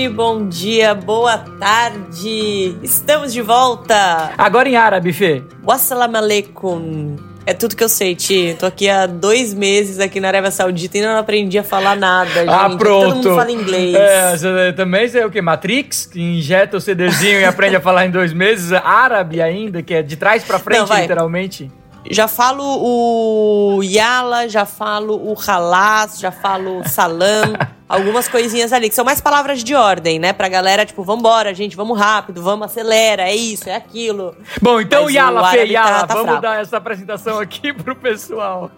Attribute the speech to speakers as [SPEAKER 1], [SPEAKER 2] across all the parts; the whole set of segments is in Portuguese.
[SPEAKER 1] noite, bom dia, boa tarde. Estamos de volta.
[SPEAKER 2] Agora em árabe, Fê.
[SPEAKER 1] Wassalamu alaikum. É tudo que eu sei, Ti. Tô aqui há dois meses aqui na Arábia Saudita e não aprendi a falar nada, gente.
[SPEAKER 2] Ah, pronto.
[SPEAKER 1] Todo mundo fala inglês.
[SPEAKER 2] É, você também sei o que? Matrix, que injeta o CDzinho e aprende a falar em dois meses. Árabe ainda, que é de trás pra frente, não, literalmente.
[SPEAKER 1] Já falo o Yala, já falo o Halas, já falo Salam. algumas coisinhas ali, que são mais palavras de ordem, né? Pra galera, tipo, vambora, gente, vamos rápido, vamos, acelera, é isso, é aquilo.
[SPEAKER 2] Bom, então, Mas Yala, Fê, Yala, tá, tá vamos fraco. dar essa apresentação aqui pro pessoal.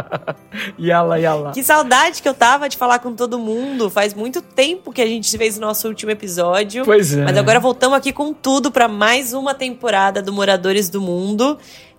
[SPEAKER 2] yala, Yala.
[SPEAKER 1] Que saudade que eu tava de falar com todo mundo. Faz muito tempo que a gente fez o nosso último episódio.
[SPEAKER 2] Pois é.
[SPEAKER 1] Mas agora voltamos aqui com tudo para mais uma temporada do Moradores do Mundo.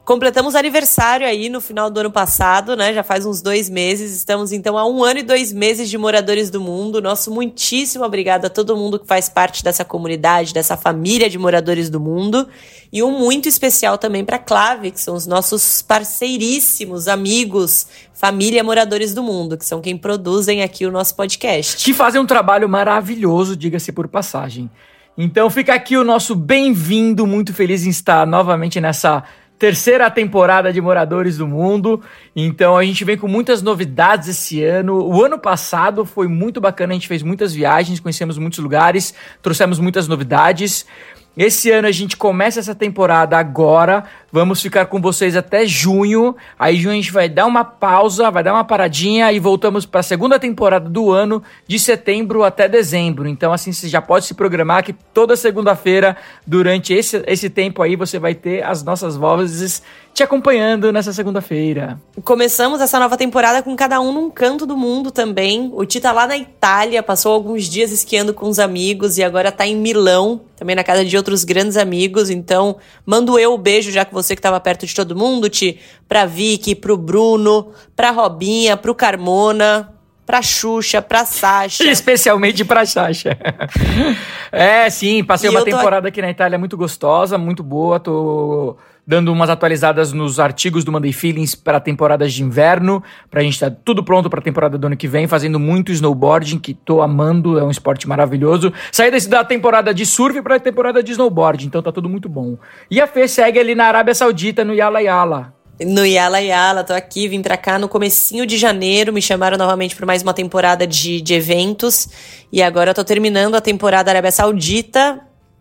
[SPEAKER 1] Completamos aniversário aí no final do ano passado, né? Já faz uns dois meses. Estamos então há um ano e dois meses de Moradores do Mundo. Nosso muitíssimo obrigado a todo mundo que faz parte dessa comunidade, dessa família de Moradores do Mundo. E um muito especial também para Clave, que são os nossos parceiríssimos amigos, família Moradores do Mundo, que são quem produzem aqui o nosso podcast.
[SPEAKER 2] Que fazem um trabalho maravilhoso, diga-se por passagem. Então fica aqui o nosso bem-vindo, muito feliz em estar novamente nessa terceira temporada de Moradores do Mundo. Então a gente vem com muitas novidades esse ano. O ano passado foi muito bacana, a gente fez muitas viagens, conhecemos muitos lugares, trouxemos muitas novidades. Esse ano a gente começa essa temporada agora. Vamos ficar com vocês até junho. Aí junho a gente vai dar uma pausa, vai dar uma paradinha e voltamos para a segunda temporada do ano, de setembro até dezembro. Então assim você já pode se programar que toda segunda-feira durante esse, esse tempo aí você vai ter as nossas vozes te acompanhando nessa segunda-feira.
[SPEAKER 1] Começamos essa nova temporada com cada um num canto do mundo também. O Ti tá lá na Itália, passou alguns dias esquiando com os amigos e agora tá em Milão, também na casa de outros grandes amigos. Então, mando eu o beijo, já que você que tava perto de todo mundo, Ti, pra Vicky, pro Bruno, pra Robinha, pro Carmona, pra Xuxa, pra Sasha.
[SPEAKER 2] Especialmente pra Sasha. é, sim, passei e uma temporada aqui na Itália muito gostosa, muito boa. Tô dando umas atualizadas nos artigos do Monday Feelings para temporadas de inverno, pra gente estar tá tudo pronto para a temporada do ano que vem, fazendo muito snowboarding, que tô amando, é um esporte maravilhoso. Saí desse, da temporada de surf para a temporada de snowboard, então tá tudo muito bom. E a Fê segue ali na Arábia Saudita, no Yala Yala.
[SPEAKER 1] No Yala Yala, tô aqui, vim pra cá no comecinho de janeiro, me chamaram novamente para mais uma temporada de, de eventos, e agora eu tô terminando a temporada Arábia Saudita,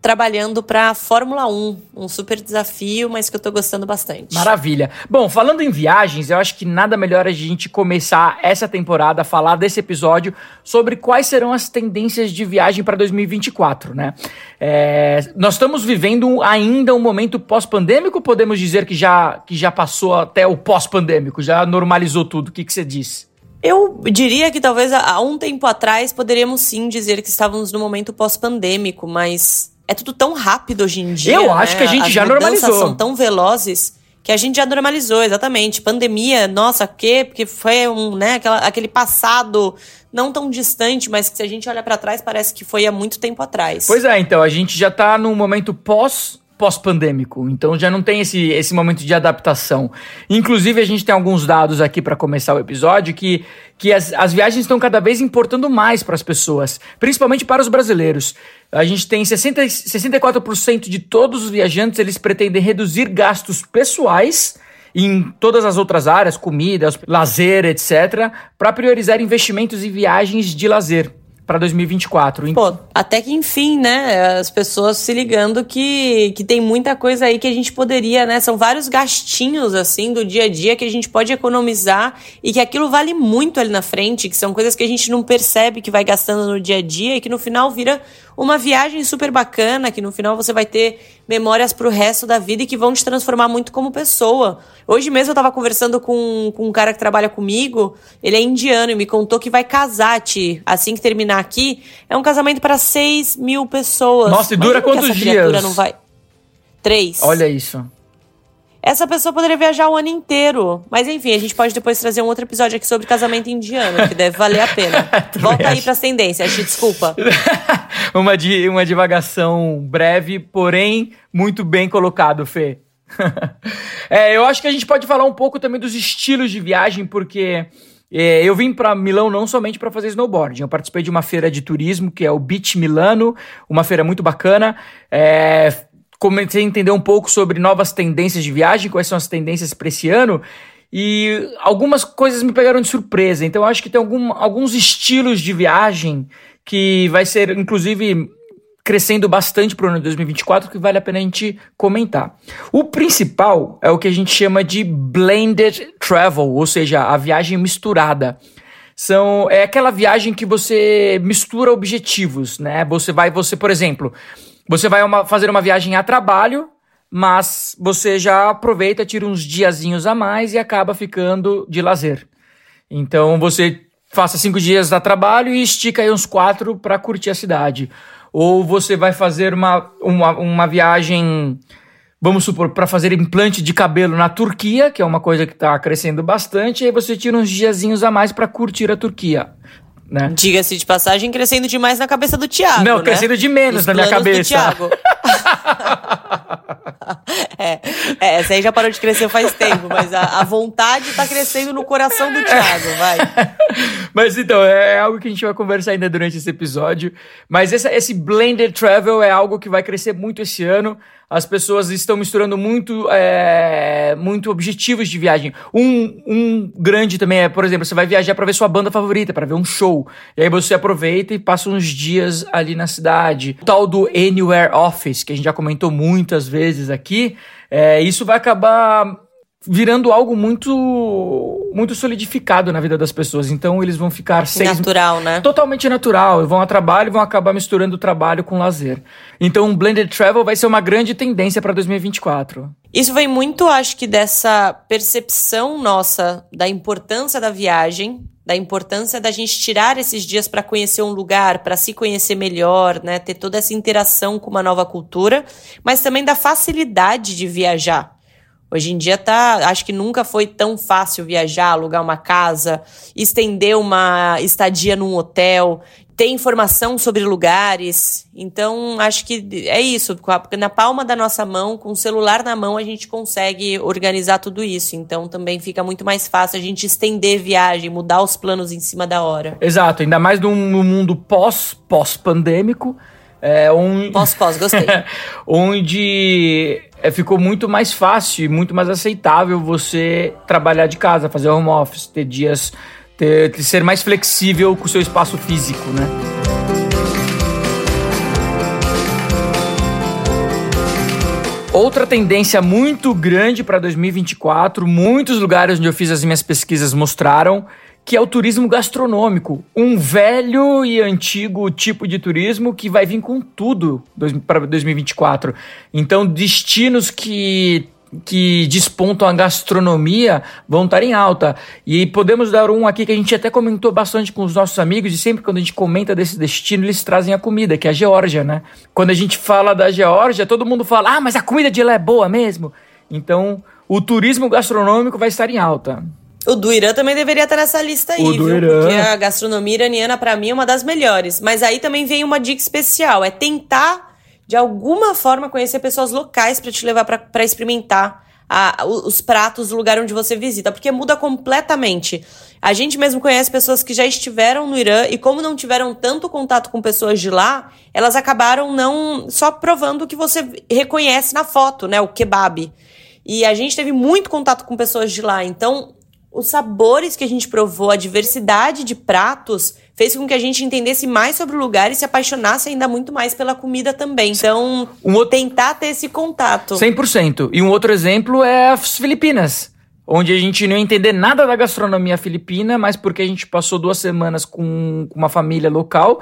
[SPEAKER 1] trabalhando para Fórmula 1, um super desafio, mas que eu tô gostando bastante.
[SPEAKER 2] Maravilha. Bom, falando em viagens, eu acho que nada melhor a gente começar essa temporada a falar desse episódio sobre quais serão as tendências de viagem para 2024, né? É, nós estamos vivendo ainda um momento pós-pandêmico, podemos dizer que já, que já passou até o pós-pandêmico, já normalizou tudo. O que, que você diz?
[SPEAKER 1] Eu diria que talvez há um tempo atrás poderíamos sim dizer que estávamos no momento pós-pandêmico, mas é tudo tão rápido hoje em dia.
[SPEAKER 2] Eu acho né? que a gente As já normalizou.
[SPEAKER 1] são tão velozes que a gente já normalizou, exatamente. Pandemia, nossa, que porque foi um, né, aquela, aquele passado não tão distante, mas que se a gente olha para trás parece que foi há muito tempo atrás.
[SPEAKER 2] Pois é, então a gente já tá num momento pós pós-pandêmico. Então já não tem esse, esse momento de adaptação. Inclusive, a gente tem alguns dados aqui para começar o episódio que, que as, as viagens estão cada vez importando mais para as pessoas, principalmente para os brasileiros. A gente tem 60, 64% de todos os viajantes, eles pretendem reduzir gastos pessoais em todas as outras áreas, comida, lazer, etc., para priorizar investimentos em viagens de lazer para 2024.
[SPEAKER 1] Pô, até que enfim, né? As pessoas se ligando que, que tem muita coisa aí que a gente poderia, né? São vários gastinhos, assim, do dia a dia que a gente pode economizar e que aquilo vale muito ali na frente, que são coisas que a gente não percebe que vai gastando no dia a dia e que no final vira uma viagem super bacana, que no final você vai ter memórias pro resto da vida e que vão te transformar muito como pessoa. Hoje mesmo eu tava conversando com, com um cara que trabalha comigo, ele é indiano e me contou que vai casar, Ti, assim que terminar aqui. É um casamento para 6 mil pessoas.
[SPEAKER 2] Nossa, e dura quantos dias?
[SPEAKER 1] Não vai... Três.
[SPEAKER 2] Olha isso
[SPEAKER 1] essa pessoa poderia viajar o ano inteiro. Mas enfim, a gente pode depois trazer um outro episódio aqui sobre casamento indiano, que deve valer a pena. Volta aí pras tendências, te desculpa.
[SPEAKER 2] uma, di uma divagação breve, porém muito bem colocado, Fê. é, eu acho que a gente pode falar um pouco também dos estilos de viagem, porque É, eu vim para Milão não somente para fazer snowboarding, eu participei de uma feira de turismo que é o Beach Milano, uma feira muito bacana. É, comecei a entender um pouco sobre novas tendências de viagem, quais são as tendências para esse ano. E algumas coisas me pegaram de surpresa. Então, acho que tem algum, alguns estilos de viagem que vai ser, inclusive, crescendo bastante para o ano de 2024, que vale a pena a gente comentar. O principal é o que a gente chama de blended travel, ou seja, a viagem misturada. São, é aquela viagem que você mistura objetivos, né? Você vai, você, por exemplo, você vai uma, fazer uma viagem a trabalho, mas você já aproveita, tira uns diazinhos a mais e acaba ficando de lazer. Então você faça cinco dias a trabalho e estica aí uns quatro para curtir a cidade ou você vai fazer uma, uma, uma viagem, vamos supor, para fazer implante de cabelo na Turquia, que é uma coisa que está crescendo bastante, e aí você tira uns diazinhos a mais para curtir a Turquia. Né?
[SPEAKER 1] Diga-se de passagem, crescendo demais na cabeça do Thiago.
[SPEAKER 2] Não,
[SPEAKER 1] né?
[SPEAKER 2] crescendo de menos Os na minha cabeça.
[SPEAKER 1] é, é, essa aí já parou de crescer faz tempo, mas a, a vontade tá crescendo no coração do Thiago, vai.
[SPEAKER 2] Mas então, é algo que a gente vai conversar ainda durante esse episódio. Mas esse, esse blended travel é algo que vai crescer muito esse ano. As pessoas estão misturando muito, é, muito objetivos de viagem. Um, um grande também é, por exemplo, você vai viajar para ver sua banda favorita, para ver um show. E aí você aproveita e passa uns dias ali na cidade. O tal do Anywhere Office, que a gente já comentou muitas vezes aqui, é, isso vai acabar virando algo muito muito solidificado na vida das pessoas. Então eles vão ficar seis
[SPEAKER 1] natural, né?
[SPEAKER 2] Totalmente natural. Vão a trabalho e vão acabar misturando o trabalho com lazer. Então, blended travel vai ser uma grande tendência para 2024.
[SPEAKER 1] Isso vem muito, acho que dessa percepção nossa da importância da viagem, da importância da gente tirar esses dias para conhecer um lugar, para se conhecer melhor, né, ter toda essa interação com uma nova cultura, mas também da facilidade de viajar. Hoje em dia tá, acho que nunca foi tão fácil viajar, alugar uma casa, estender uma estadia num hotel, ter informação sobre lugares. Então, acho que é isso, na palma da nossa mão, com o celular na mão, a gente consegue organizar tudo isso. Então, também fica muito mais fácil a gente estender viagem, mudar os planos em cima da hora.
[SPEAKER 2] Exato, ainda mais no mundo pós pós pandêmico, é um
[SPEAKER 1] pós pós, gostei.
[SPEAKER 2] onde é, ficou muito mais fácil e muito mais aceitável você trabalhar de casa, fazer home office, ter dias, ter, ter ser mais flexível com o seu espaço físico, né? Outra tendência muito grande para 2024, muitos lugares onde eu fiz as minhas pesquisas mostraram que é o turismo gastronômico. Um velho e antigo tipo de turismo que vai vir com tudo para 2024. Então, destinos que que despontam a gastronomia vão estar em alta. E podemos dar um aqui que a gente até comentou bastante com os nossos amigos, e sempre quando a gente comenta desse destino, eles trazem a comida, que é a Geórgia, né? Quando a gente fala da Geórgia, todo mundo fala: ah, mas a comida de lá é boa mesmo. Então, o turismo gastronômico vai estar em alta.
[SPEAKER 1] O do Irã também deveria estar nessa lista aí,
[SPEAKER 2] o
[SPEAKER 1] viu?
[SPEAKER 2] Irã.
[SPEAKER 1] Porque a gastronomia iraniana, para mim, é uma das melhores. Mas aí também vem uma dica especial: é tentar, de alguma forma, conhecer pessoas locais para te levar para experimentar a, os pratos do lugar onde você visita, porque muda completamente. A gente mesmo conhece pessoas que já estiveram no Irã e, como não tiveram tanto contato com pessoas de lá, elas acabaram não só provando o que você reconhece na foto, né? O kebab. E a gente teve muito contato com pessoas de lá, então os sabores que a gente provou, a diversidade de pratos, fez com que a gente entendesse mais sobre o lugar e se apaixonasse ainda muito mais pela comida também. Então, um outro... tentar ter esse contato.
[SPEAKER 2] 100%. E um outro exemplo é as Filipinas. Onde a gente não ia entender nada da gastronomia filipina, mas porque a gente passou duas semanas com uma família local,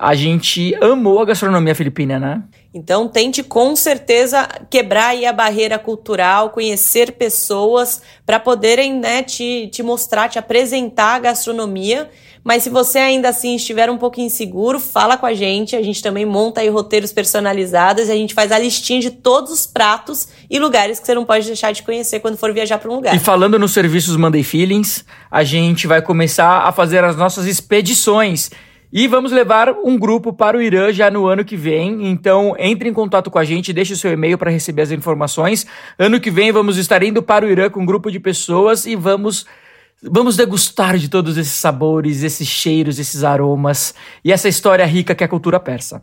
[SPEAKER 2] a gente amou a gastronomia filipina, né?
[SPEAKER 1] Então tente com certeza quebrar aí a barreira cultural, conhecer pessoas para poderem né, te, te mostrar, te apresentar a gastronomia. Mas se você ainda assim estiver um pouco inseguro, fala com a gente. A gente também monta aí roteiros personalizados e a gente faz a listinha de todos os pratos e lugares que você não pode deixar de conhecer quando for viajar para um lugar.
[SPEAKER 2] E falando nos serviços Monday Feelings, a gente vai começar a fazer as nossas expedições e vamos levar um grupo para o Irã já no ano que vem. Então, entre em contato com a gente, deixe o seu e-mail para receber as informações. Ano que vem vamos estar indo para o Irã com um grupo de pessoas e vamos Vamos degustar de todos esses sabores, esses cheiros, esses aromas e essa história rica que é a cultura persa.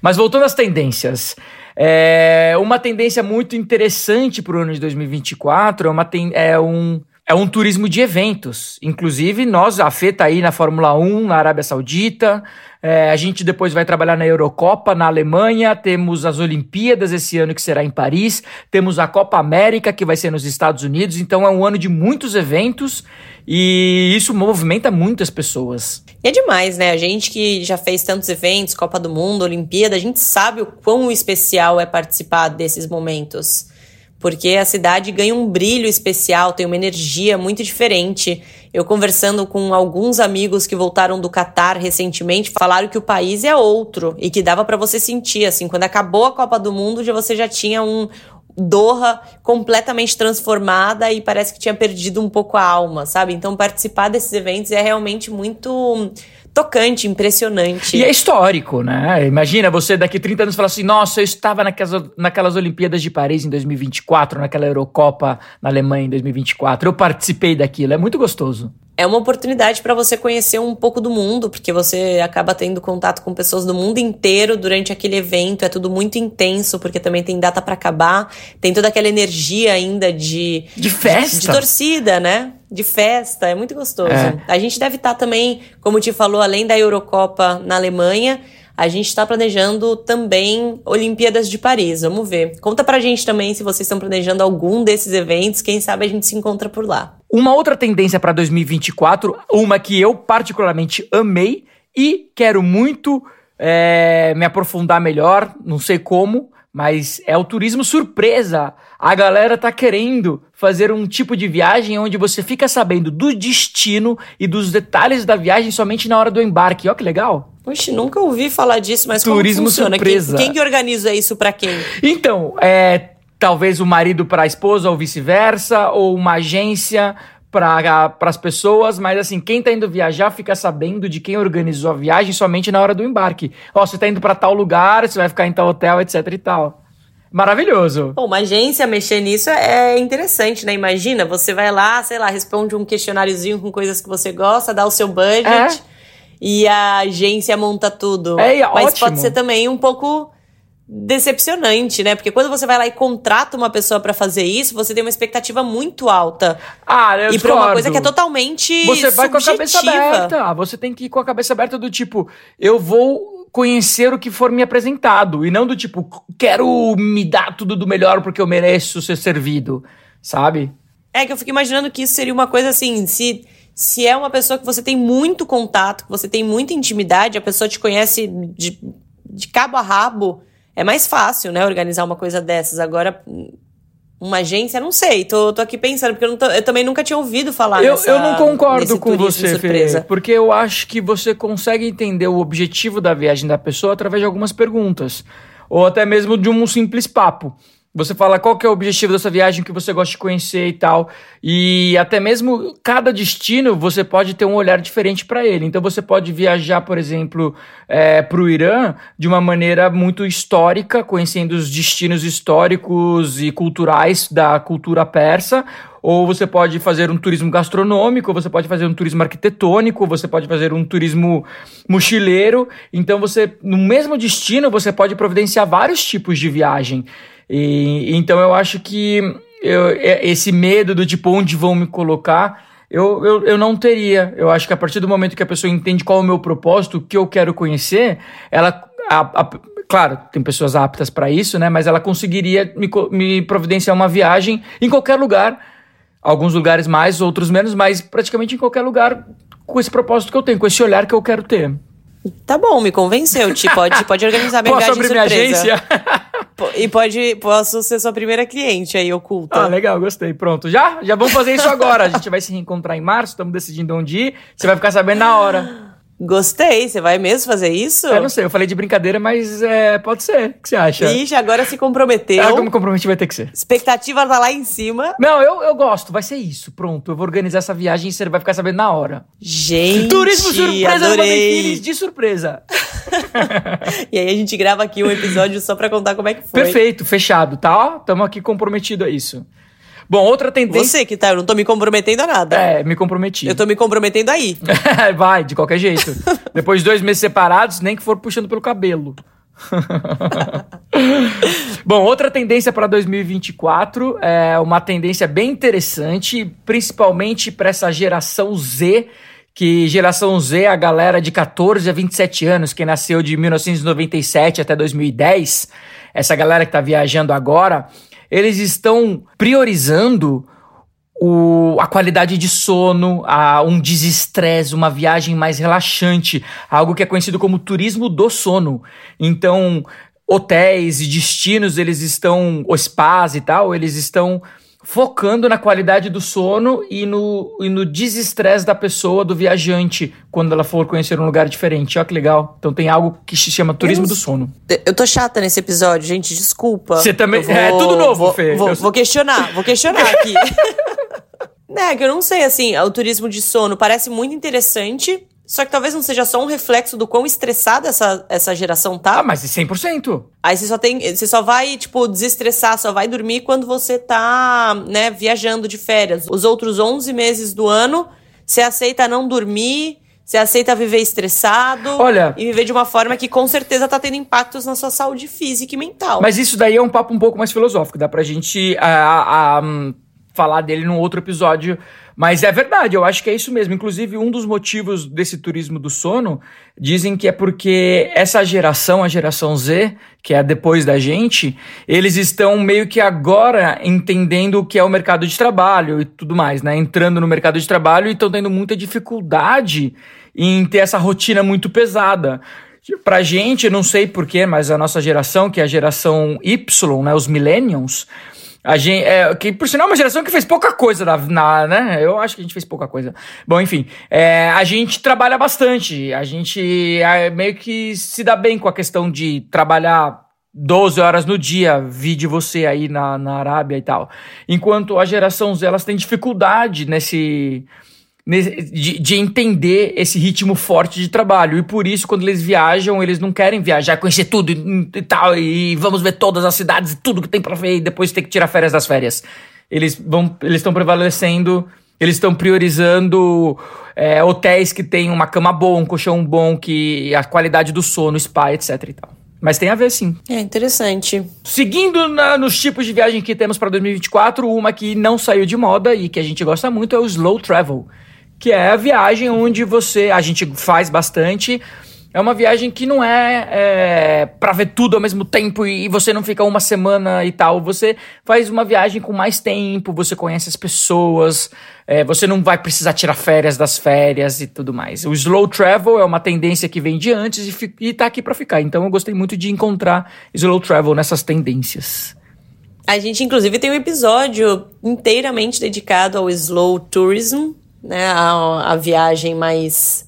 [SPEAKER 2] Mas voltando às tendências, é uma tendência muito interessante para o ano de 2024 é, uma, é, um, é um turismo de eventos. Inclusive, nós, a FETA aí na Fórmula 1, na Arábia Saudita, é, a gente depois vai trabalhar na Eurocopa, na Alemanha, temos as Olimpíadas esse ano que será em Paris, temos a Copa América que vai ser nos Estados Unidos, então é um ano de muitos eventos e isso movimenta muitas pessoas.
[SPEAKER 1] E é demais, né? A gente que já fez tantos eventos, Copa do Mundo, Olimpíada, a gente sabe o quão especial é participar desses momentos porque a cidade ganha um brilho especial, tem uma energia muito diferente. Eu conversando com alguns amigos que voltaram do Catar recentemente, falaram que o país é outro e que dava para você sentir assim, quando acabou a Copa do Mundo, já você já tinha um Doha completamente transformada e parece que tinha perdido um pouco a alma, sabe? Então participar desses eventos é realmente muito tocante, impressionante.
[SPEAKER 2] E é histórico, né? Imagina você daqui 30 anos falar assim: nossa, eu estava naquelas, naquelas Olimpíadas de Paris em 2024, naquela Eurocopa na Alemanha em 2024, eu participei daquilo, é muito gostoso
[SPEAKER 1] é uma oportunidade para você conhecer um pouco do mundo, porque você acaba tendo contato com pessoas do mundo inteiro durante aquele evento. É tudo muito intenso, porque também tem data para acabar. Tem toda aquela energia ainda de.
[SPEAKER 2] De festa.
[SPEAKER 1] De, de torcida, né? De festa. É muito gostoso. É. A gente deve estar tá também, como te falou, além da Eurocopa na Alemanha. A gente está planejando também Olimpíadas de Paris. Vamos ver. Conta pra gente também se vocês estão planejando algum desses eventos. Quem sabe a gente se encontra por lá.
[SPEAKER 2] Uma outra tendência para 2024, uma que eu particularmente amei e quero muito é, me aprofundar melhor, não sei como, mas é o turismo surpresa. A galera tá querendo fazer um tipo de viagem onde você fica sabendo do destino e dos detalhes da viagem somente na hora do embarque. Ó que legal.
[SPEAKER 1] Oxe, nunca ouvi falar disso, mas
[SPEAKER 2] turismo
[SPEAKER 1] como funciona?
[SPEAKER 2] surpresa.
[SPEAKER 1] Quem, quem que organiza isso para quem?
[SPEAKER 2] Então, é talvez o marido para a esposa ou vice-versa, ou uma agência para as pessoas, mas assim, quem tá indo viajar fica sabendo de quem organizou a viagem somente na hora do embarque. Ó, oh, você tá indo para tal lugar, você vai ficar em tal hotel, etc e tal. Maravilhoso.
[SPEAKER 1] Bom, uma agência mexer nisso é interessante, né? Imagina, você vai lá, sei lá, responde um questionáriozinho com coisas que você gosta, dá o seu budget é. e a agência monta tudo.
[SPEAKER 2] É, é
[SPEAKER 1] Mas
[SPEAKER 2] ótimo.
[SPEAKER 1] pode ser também um pouco decepcionante, né? Porque quando você vai lá e contrata uma pessoa para fazer isso, você tem uma expectativa muito alta.
[SPEAKER 2] Ah, eu
[SPEAKER 1] E
[SPEAKER 2] pra
[SPEAKER 1] uma coisa que é totalmente
[SPEAKER 2] Você vai
[SPEAKER 1] subjetiva.
[SPEAKER 2] com a cabeça aberta. Você tem que ir com a cabeça aberta do tipo, eu vou conhecer o que for me apresentado e não do tipo, quero me dar tudo do melhor porque eu mereço ser servido, sabe?
[SPEAKER 1] É que eu fico imaginando que isso seria uma coisa assim, se se é uma pessoa que você tem muito contato, que você tem muita intimidade, a pessoa te conhece de, de cabo a rabo, é mais fácil, né, organizar uma coisa dessas. Agora, uma agência, não sei, tô, tô aqui pensando, porque eu, tô, eu também nunca tinha ouvido falar
[SPEAKER 2] Eu,
[SPEAKER 1] nessa,
[SPEAKER 2] eu não concordo com você, Fê, porque eu acho que você consegue entender o objetivo da viagem da pessoa através de algumas perguntas, ou até mesmo de um simples papo. Você fala qual que é o objetivo dessa viagem que você gosta de conhecer e tal. E até mesmo cada destino você pode ter um olhar diferente para ele. Então você pode viajar, por exemplo, é, para o Irã de uma maneira muito histórica, conhecendo os destinos históricos e culturais da cultura persa. Ou você pode fazer um turismo gastronômico, você pode fazer um turismo arquitetônico, você pode fazer um turismo mochileiro. Então você, no mesmo destino, você pode providenciar vários tipos de viagem. E, então eu acho que eu, é, esse medo do tipo onde vão me colocar, eu, eu, eu não teria. Eu acho que a partir do momento que a pessoa entende qual é o meu propósito, o que eu quero conhecer, ela. A, a, claro, tem pessoas aptas para isso, né? Mas ela conseguiria me, me providenciar uma viagem em qualquer lugar. Alguns lugares mais, outros menos, mas praticamente em qualquer lugar com esse propósito que eu tenho, com esse olhar que eu quero ter.
[SPEAKER 1] Tá bom, me convenceu. Te pode, pode organizar minha
[SPEAKER 2] Posso
[SPEAKER 1] viagem surpresa.
[SPEAKER 2] minha agência?
[SPEAKER 1] E pode, posso ser sua primeira cliente aí, oculta.
[SPEAKER 2] Ah, legal, gostei. Pronto. Já? Já vamos fazer isso agora. A gente vai se reencontrar em março, estamos decidindo onde ir. Você vai ficar sabendo na hora.
[SPEAKER 1] Gostei. Você vai mesmo fazer isso?
[SPEAKER 2] Eu não sei, eu falei de brincadeira, mas é, pode ser. O que você acha?
[SPEAKER 1] Ixi, agora se comprometeu.
[SPEAKER 2] Ah, como comprometi vai ter que ser.
[SPEAKER 1] Expectativa tá lá em cima.
[SPEAKER 2] Não, eu, eu gosto, vai ser isso. Pronto, eu vou organizar essa viagem e você vai ficar sabendo na hora.
[SPEAKER 1] Gente,
[SPEAKER 2] Turismo surpresa
[SPEAKER 1] adorei.
[SPEAKER 2] de surpresa.
[SPEAKER 1] e aí a gente grava aqui um episódio só pra contar como é que foi.
[SPEAKER 2] Perfeito, fechado, tá? Tamo aqui comprometido a isso. Bom, outra tendência.
[SPEAKER 1] Você que tá, eu não tô me comprometendo a nada.
[SPEAKER 2] É, me comprometi.
[SPEAKER 1] Eu tô me comprometendo aí.
[SPEAKER 2] Vai, de qualquer jeito. Depois de dois meses separados, nem que for puxando pelo cabelo. Bom, outra tendência para 2024 é uma tendência bem interessante, principalmente para essa geração Z, que geração Z é a galera de 14 a 27 anos, que nasceu de 1997 até 2010, essa galera que está viajando agora, eles estão priorizando o, a qualidade de sono, a, um desestresse, uma viagem mais relaxante, algo que é conhecido como turismo do sono. Então, hotéis e destinos, eles estão, spas e tal, eles estão focando na qualidade do sono e no, e no desestresse da pessoa, do viajante, quando ela for conhecer um lugar diferente. Olha que legal. Então tem algo que se chama turismo eu, do sono.
[SPEAKER 1] Eu tô chata nesse episódio, gente, desculpa.
[SPEAKER 2] Você também.
[SPEAKER 1] Vou,
[SPEAKER 2] é tudo novo,
[SPEAKER 1] vou,
[SPEAKER 2] Fê.
[SPEAKER 1] Vou, vou questionar, vou questionar aqui. É, que eu não sei, assim, o turismo de sono parece muito interessante, só que talvez não seja só um reflexo do quão estressada essa, essa geração tá.
[SPEAKER 2] Ah, mas é 100%.
[SPEAKER 1] Aí você só tem, você só vai, tipo, desestressar, só vai dormir quando você tá, né, viajando de férias. Os outros 11 meses do ano, você aceita não dormir, você aceita viver estressado
[SPEAKER 2] Olha,
[SPEAKER 1] e viver de uma forma que com certeza tá tendo impactos na sua saúde física e mental.
[SPEAKER 2] Mas isso daí é um papo um pouco mais filosófico, dá pra gente a, a, falar dele num outro episódio. Mas é verdade, eu acho que é isso mesmo. Inclusive, um dos motivos desse turismo do sono dizem que é porque essa geração, a geração Z, que é depois da gente, eles estão meio que agora entendendo o que é o mercado de trabalho e tudo mais, né? Entrando no mercado de trabalho e estão tendo muita dificuldade em ter essa rotina muito pesada. Pra gente, não sei porquê, mas a nossa geração, que é a geração Y, né, os millennials, a gente, é, que por sinal é uma geração que fez pouca coisa na, na, né? Eu acho que a gente fez pouca coisa. Bom, enfim, é, a gente trabalha bastante. A gente é, meio que se dá bem com a questão de trabalhar 12 horas no dia, vi de você aí na, na Arábia e tal. Enquanto a geração Z, elas têm dificuldade nesse de, de, entender esse ritmo forte de trabalho. E por isso, quando eles viajam, eles não querem viajar, conhecer tudo e, e tal, e vamos ver todas as cidades e tudo que tem para ver, e depois ter que tirar férias das férias. Eles vão, eles estão prevalecendo, eles estão priorizando é, hotéis que tem uma cama boa, um colchão bom, que a qualidade do sono, spa, etc e tal. Mas tem a ver sim.
[SPEAKER 1] É interessante.
[SPEAKER 2] Seguindo na, nos tipos de viagem que temos para 2024, uma que não saiu de moda e que a gente gosta muito é o slow travel que é a viagem onde você. A gente faz bastante. É uma viagem que não é, é para ver tudo ao mesmo tempo e você não fica uma semana e tal. Você faz uma viagem com mais tempo, você conhece as pessoas, é, você não vai precisar tirar férias das férias e tudo mais. O slow travel é uma tendência que vem de antes e, e tá aqui para ficar. Então eu gostei muito de encontrar slow travel nessas tendências.
[SPEAKER 1] A gente, inclusive, tem um episódio inteiramente dedicado ao slow tourism, né? A, a viagem mais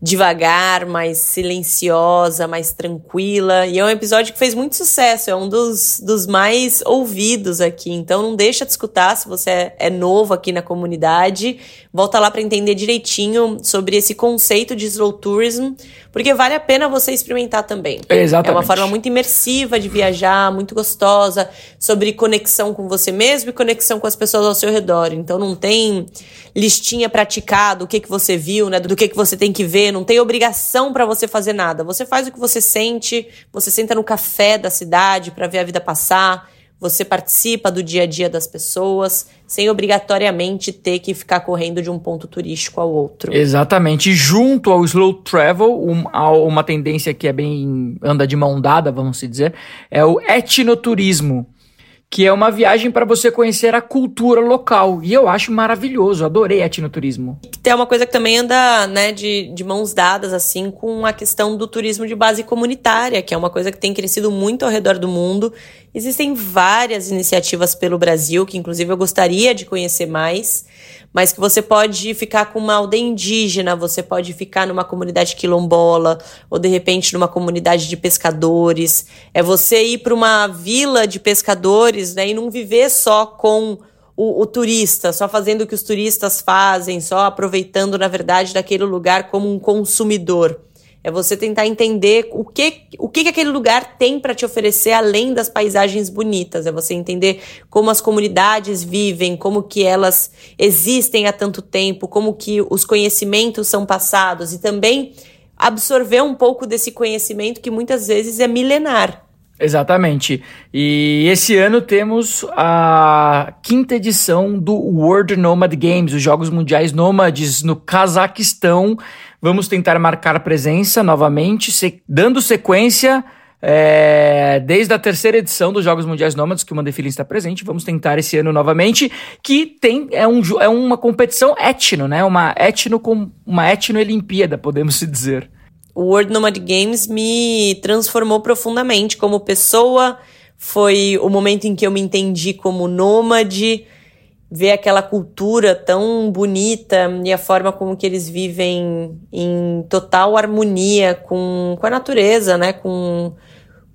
[SPEAKER 1] devagar, mais silenciosa, mais tranquila. E é um episódio que fez muito sucesso, é um dos, dos mais ouvidos aqui. Então não deixa de escutar se você é, é novo aqui na comunidade. Volta lá para entender direitinho sobre esse conceito de slow tourism, porque vale a pena você experimentar também.
[SPEAKER 2] Exatamente.
[SPEAKER 1] É uma forma muito imersiva de viajar, muito gostosa, sobre conexão com você mesmo e conexão com as pessoas ao seu redor. Então não tem listinha praticada, o que que você viu, né, do que que você tem que ver, não tem obrigação para você fazer nada. Você faz o que você sente, você senta no café da cidade para ver a vida passar você participa do dia a dia das pessoas, sem obrigatoriamente ter que ficar correndo de um ponto turístico ao outro.
[SPEAKER 2] Exatamente. junto ao slow travel, um, uma tendência que é bem anda de mão dada, vamos dizer, é o etnoturismo que é uma viagem para você conhecer a cultura local. E eu acho maravilhoso, adorei etnoturismo.
[SPEAKER 1] Tem uma coisa que também anda né, de, de mãos dadas assim com a questão do turismo de base comunitária, que é uma coisa que tem crescido muito ao redor do mundo. Existem várias iniciativas pelo Brasil, que inclusive eu gostaria de conhecer mais mas que você pode ficar com uma aldeia indígena, você pode ficar numa comunidade quilombola, ou de repente numa comunidade de pescadores. É você ir para uma vila de pescadores né, e não viver só com o, o, turista, só fazendo o que os turistas fazem, só aproveitando, na verdade, daquele lugar como um consumidor. É você tentar entender o que o que, que aquele lugar tem para te oferecer além das paisagens bonitas. É você entender como as comunidades vivem, como que elas existem há tanto tempo, como que os conhecimentos são passados e também absorver um pouco desse conhecimento que muitas vezes é milenar.
[SPEAKER 2] Exatamente. E esse ano temos a quinta edição do World Nomad Games, os Jogos Mundiais Nômades no Cazaquistão. Vamos tentar marcar presença novamente, se, dando sequência é, desde a terceira edição dos Jogos Mundiais Nômades, que o Mandefilin está presente. Vamos tentar esse ano novamente, que tem é, um, é uma competição etno, né? Uma etno com uma etno-olimpíada, podemos dizer
[SPEAKER 1] o World Nomad Games me transformou profundamente como pessoa. Foi o momento em que eu me entendi como nômade, ver aquela cultura tão bonita e a forma como que eles vivem em total harmonia com, com a natureza, né? Com,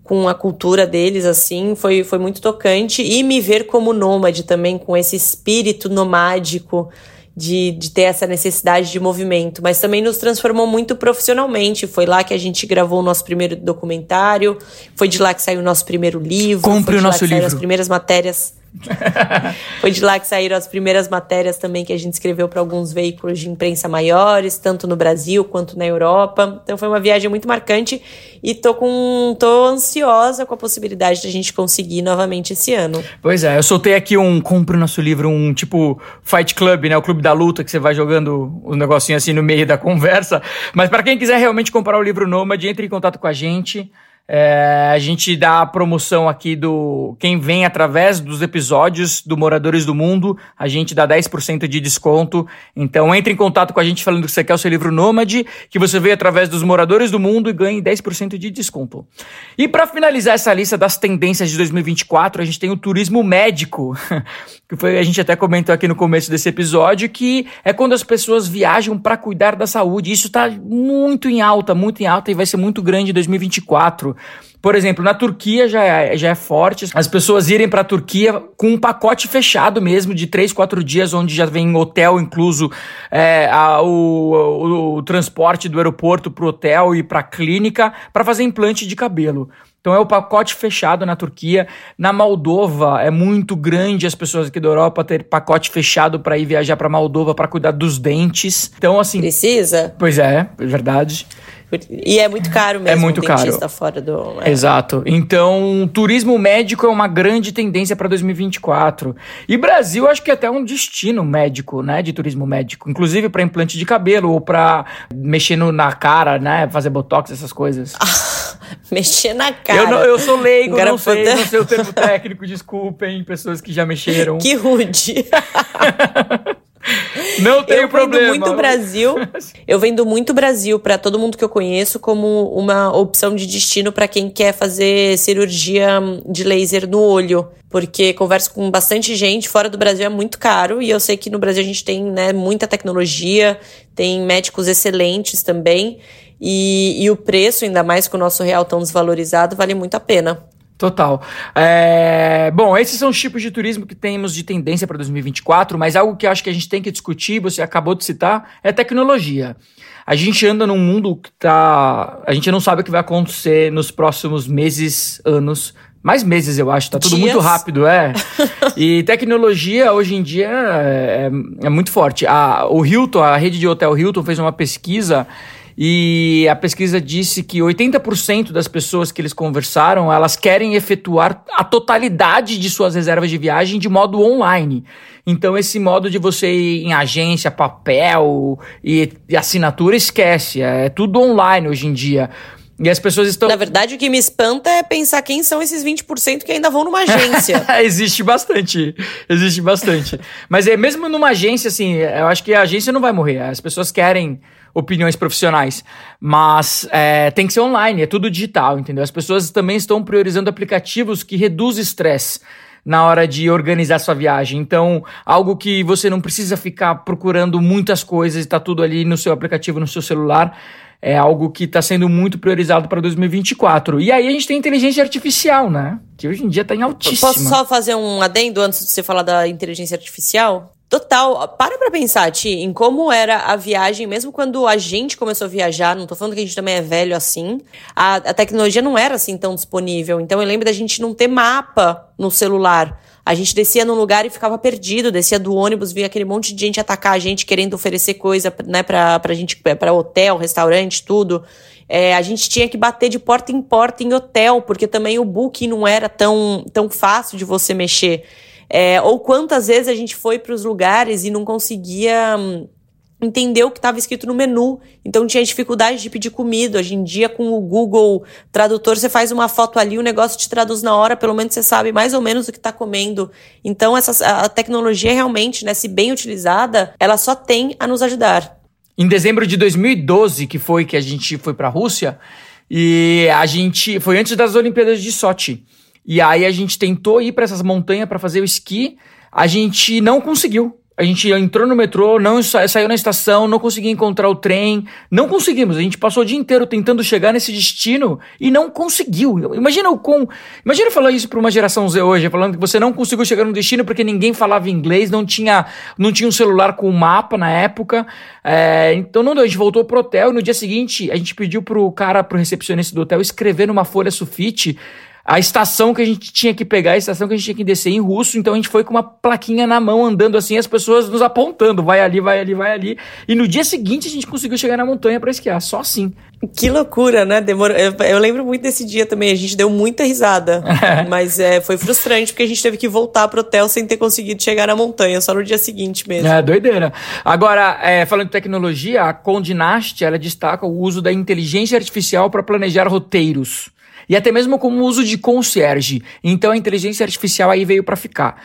[SPEAKER 1] com a cultura deles, assim, foi, foi muito tocante. E me ver como nômade também, com esse espírito nomádico de, de ter essa necessidade de movimento, mas também nos transformou muito profissionalmente. Foi lá que a gente gravou o nosso primeiro documentário, foi de lá que saiu o nosso primeiro livro,
[SPEAKER 2] Compre
[SPEAKER 1] o
[SPEAKER 2] nosso livro.
[SPEAKER 1] As primeiras matérias Foi de lá que saíram as primeiras matérias também que a gente escreveu para alguns veículos de imprensa maiores, tanto no Brasil quanto na Europa. Então foi uma viagem muito marcante e tô com tô ansiosa com a possibilidade de a gente conseguir novamente esse ano.
[SPEAKER 2] Pois é, eu soltei aqui um compre o nosso livro, um tipo Fight Club, né, o clube da luta que você vai jogando o um negocinho assim no meio da conversa. Mas para quem quiser realmente comprar o livro Nômade, entre em contato com a gente. É, a gente dá a promoção aqui do. Quem vem através dos episódios do Moradores do Mundo, a gente dá 10% de desconto. Então entre em contato com a gente falando que você quer o seu livro Nômade, que você veio através dos Moradores do Mundo e ganhe 10% de desconto. E para finalizar essa lista das tendências de 2024, a gente tem o turismo médico, que foi, a gente até comentou aqui no começo desse episódio, que é quando as pessoas viajam para cuidar da saúde. Isso está muito em alta, muito em alta e vai ser muito grande em 2024. Por exemplo, na Turquia já é, já é forte as pessoas irem para a Turquia com um pacote fechado mesmo de três, quatro dias, onde já vem hotel incluso, é, a, o, o, o, transporte do aeroporto para o hotel e para a clínica para fazer implante de cabelo. Então é o pacote fechado na Turquia. Na Moldova é muito grande as pessoas aqui da Europa ter pacote fechado para ir viajar para Moldova para cuidar dos dentes. Então assim,
[SPEAKER 1] precisa?
[SPEAKER 2] Pois é, é verdade.
[SPEAKER 1] E é muito caro mesmo.
[SPEAKER 2] É muito um caro.
[SPEAKER 1] fora do. É.
[SPEAKER 2] Exato. Então, turismo médico é uma grande tendência para 2024. E Brasil, acho que é até um destino médico, né, de turismo médico, inclusive para implante de cabelo ou para mexer no, na cara, né, fazer botox, essas coisas.
[SPEAKER 1] mexer na cara.
[SPEAKER 2] Eu, não, eu sou leigo, não sei, não sei o termo técnico, desculpem, pessoas que já mexeram.
[SPEAKER 1] Que rude.
[SPEAKER 2] Não tem problema.
[SPEAKER 1] Eu vendo muito Brasil. Eu vendo muito Brasil para todo mundo que eu conheço como uma opção de destino para quem quer fazer cirurgia de laser no olho, porque converso com bastante gente fora do Brasil é muito caro e eu sei que no Brasil a gente tem né, muita tecnologia, tem médicos excelentes também. E, e o preço, ainda mais com o nosso real tão desvalorizado, vale muito a pena.
[SPEAKER 2] Total. É... Bom, esses são os tipos de turismo que temos de tendência para 2024, mas algo que eu acho que a gente tem que discutir, você acabou de citar, é tecnologia. A gente anda num mundo que tá. A gente não sabe o que vai acontecer nos próximos meses, anos. Mais meses, eu acho, tá tudo Dias. muito rápido, é. e tecnologia hoje em dia é, é, é muito forte. A, o Hilton, a rede de hotel Hilton, fez uma pesquisa e a pesquisa disse que 80% das pessoas que eles conversaram, elas querem efetuar a totalidade de suas reservas de viagem de modo online. Então esse modo de você ir em agência, papel e, e assinatura esquece, é tudo online hoje em dia. E as pessoas estão.
[SPEAKER 1] Na verdade, o que me espanta é pensar quem são esses 20% que ainda vão numa agência.
[SPEAKER 2] existe bastante. Existe bastante. Mas é mesmo numa agência, assim, eu acho que a agência não vai morrer. As pessoas querem opiniões profissionais. Mas é, tem que ser online, é tudo digital, entendeu? As pessoas também estão priorizando aplicativos que reduzem estresse na hora de organizar sua viagem. Então, algo que você não precisa ficar procurando muitas coisas, está tudo ali no seu aplicativo, no seu celular. É algo que está sendo muito priorizado para 2024. E aí a gente tem inteligência artificial, né? Que hoje em dia está em altíssima.
[SPEAKER 1] Posso só fazer um adendo antes de você falar da inteligência artificial? Total. Para pra pensar, Ti, em como era a viagem, mesmo quando a gente começou a viajar, não tô falando que a gente também é velho assim, a, a tecnologia não era assim tão disponível. Então eu lembro da gente não ter mapa no celular. A gente descia num lugar e ficava perdido, descia do ônibus, via aquele monte de gente atacar a gente, querendo oferecer coisa, né, pra, pra gente, pra hotel, restaurante, tudo. É, a gente tinha que bater de porta em porta em hotel, porque também o booking não era tão, tão fácil de você mexer. É, ou quantas vezes a gente foi para os lugares e não conseguia hum, entender o que estava escrito no menu. Então tinha dificuldade de pedir comida. Hoje em dia, com o Google Tradutor, você faz uma foto ali, o negócio te traduz na hora, pelo menos você sabe mais ou menos o que está comendo. Então, essa, a tecnologia realmente, né, se bem utilizada, ela só tem a nos ajudar.
[SPEAKER 2] Em dezembro de 2012, que foi que a gente foi para a Rússia, e a gente foi antes das Olimpíadas de Sochi. E aí a gente tentou ir para essas montanhas para fazer o esqui, a gente não conseguiu. A gente entrou no metrô, não saiu na estação, não conseguia encontrar o trem, não conseguimos. A gente passou o dia inteiro tentando chegar nesse destino e não conseguiu. Imagina o com, imagina falar isso para uma geração Z hoje, falando que você não conseguiu chegar no destino porque ninguém falava inglês, não tinha, não tinha um celular com mapa na época. É, então não deu. A gente voltou pro hotel e no dia seguinte a gente pediu pro cara, pro recepcionista do hotel, escrever numa folha sulfite a estação que a gente tinha que pegar, a estação que a gente tinha que descer em russo, então a gente foi com uma plaquinha na mão, andando assim, as pessoas nos apontando, vai ali, vai ali, vai ali. E no dia seguinte a gente conseguiu chegar na montanha para esquiar, só assim.
[SPEAKER 1] Que loucura, né? Demorou. Eu, eu, lembro muito desse dia também, a gente deu muita risada, mas é, foi frustrante porque a gente teve que voltar pro hotel sem ter conseguido chegar na montanha, só no dia seguinte mesmo.
[SPEAKER 2] É, doideira. Agora, é, falando de tecnologia, a Condé Nast, ela destaca o uso da inteligência artificial para planejar roteiros e até mesmo como uso de concierge. Então a inteligência artificial aí veio para ficar.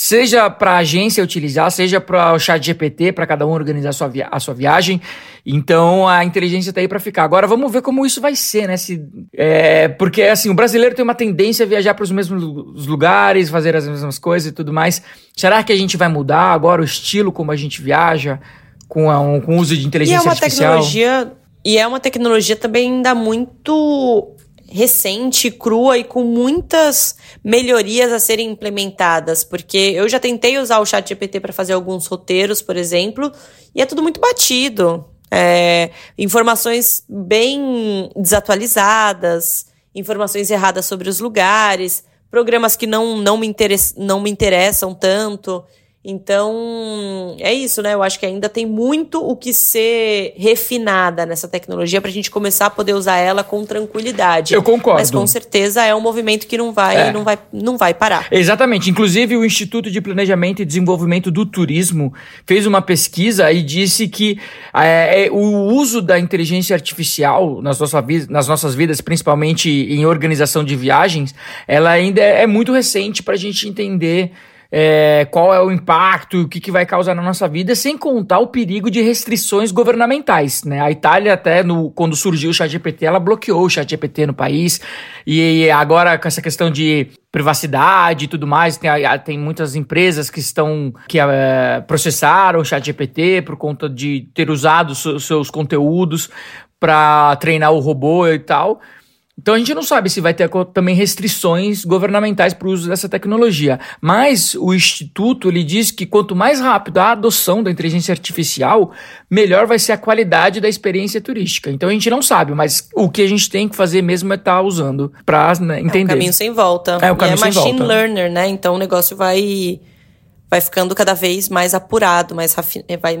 [SPEAKER 2] Seja para a agência utilizar, seja para o chat GPT, para cada um organizar a sua, a sua viagem. Então a inteligência está aí para ficar. Agora vamos ver como isso vai ser, né? Se, é, porque assim, o brasileiro tem uma tendência a viajar para os mesmos lugares, fazer as mesmas coisas e tudo mais. Será que a gente vai mudar agora o estilo como a gente viaja com, a, um, com o uso de inteligência e é uma artificial?
[SPEAKER 1] Tecnologia, e é uma tecnologia também ainda muito recente, crua e com muitas melhorias a serem implementadas, porque eu já tentei usar o chat GPT para fazer alguns roteiros, por exemplo, e é tudo muito batido. É, informações bem desatualizadas, informações erradas sobre os lugares, programas que não, não, me, interess, não me interessam tanto. Então, é isso, né? Eu acho que ainda tem muito o que ser refinada nessa tecnologia para a gente começar a poder usar ela com tranquilidade.
[SPEAKER 2] Eu concordo.
[SPEAKER 1] Mas com certeza é um movimento que não vai, é. não vai, não vai parar.
[SPEAKER 2] Exatamente. Inclusive, o Instituto de Planejamento e Desenvolvimento do Turismo fez uma pesquisa e disse que é, o uso da inteligência artificial nas, nossa, nas nossas vidas, principalmente em organização de viagens, ela ainda é, é muito recente para a gente entender é, qual é o impacto, o que, que vai causar na nossa vida, sem contar o perigo de restrições governamentais. Né? A Itália, até no, quando surgiu o ChatGPT, ela bloqueou o ChatGPT no país, e agora com essa questão de privacidade e tudo mais, tem, tem muitas empresas que estão que é, processaram o ChatGPT por conta de ter usado seus conteúdos para treinar o robô e tal. Então a gente não sabe se vai ter também restrições governamentais para o uso dessa tecnologia. Mas o Instituto ele diz que quanto mais rápido a adoção da inteligência artificial, melhor vai ser a qualidade da experiência turística. Então a gente não sabe, mas o que a gente tem que fazer mesmo é estar tá usando para né, entender. É um
[SPEAKER 1] caminho sem volta.
[SPEAKER 2] É um caminho
[SPEAKER 1] e é
[SPEAKER 2] sem
[SPEAKER 1] machine learner, né? Então o negócio vai vai ficando cada vez mais apurado, mais eh, vai,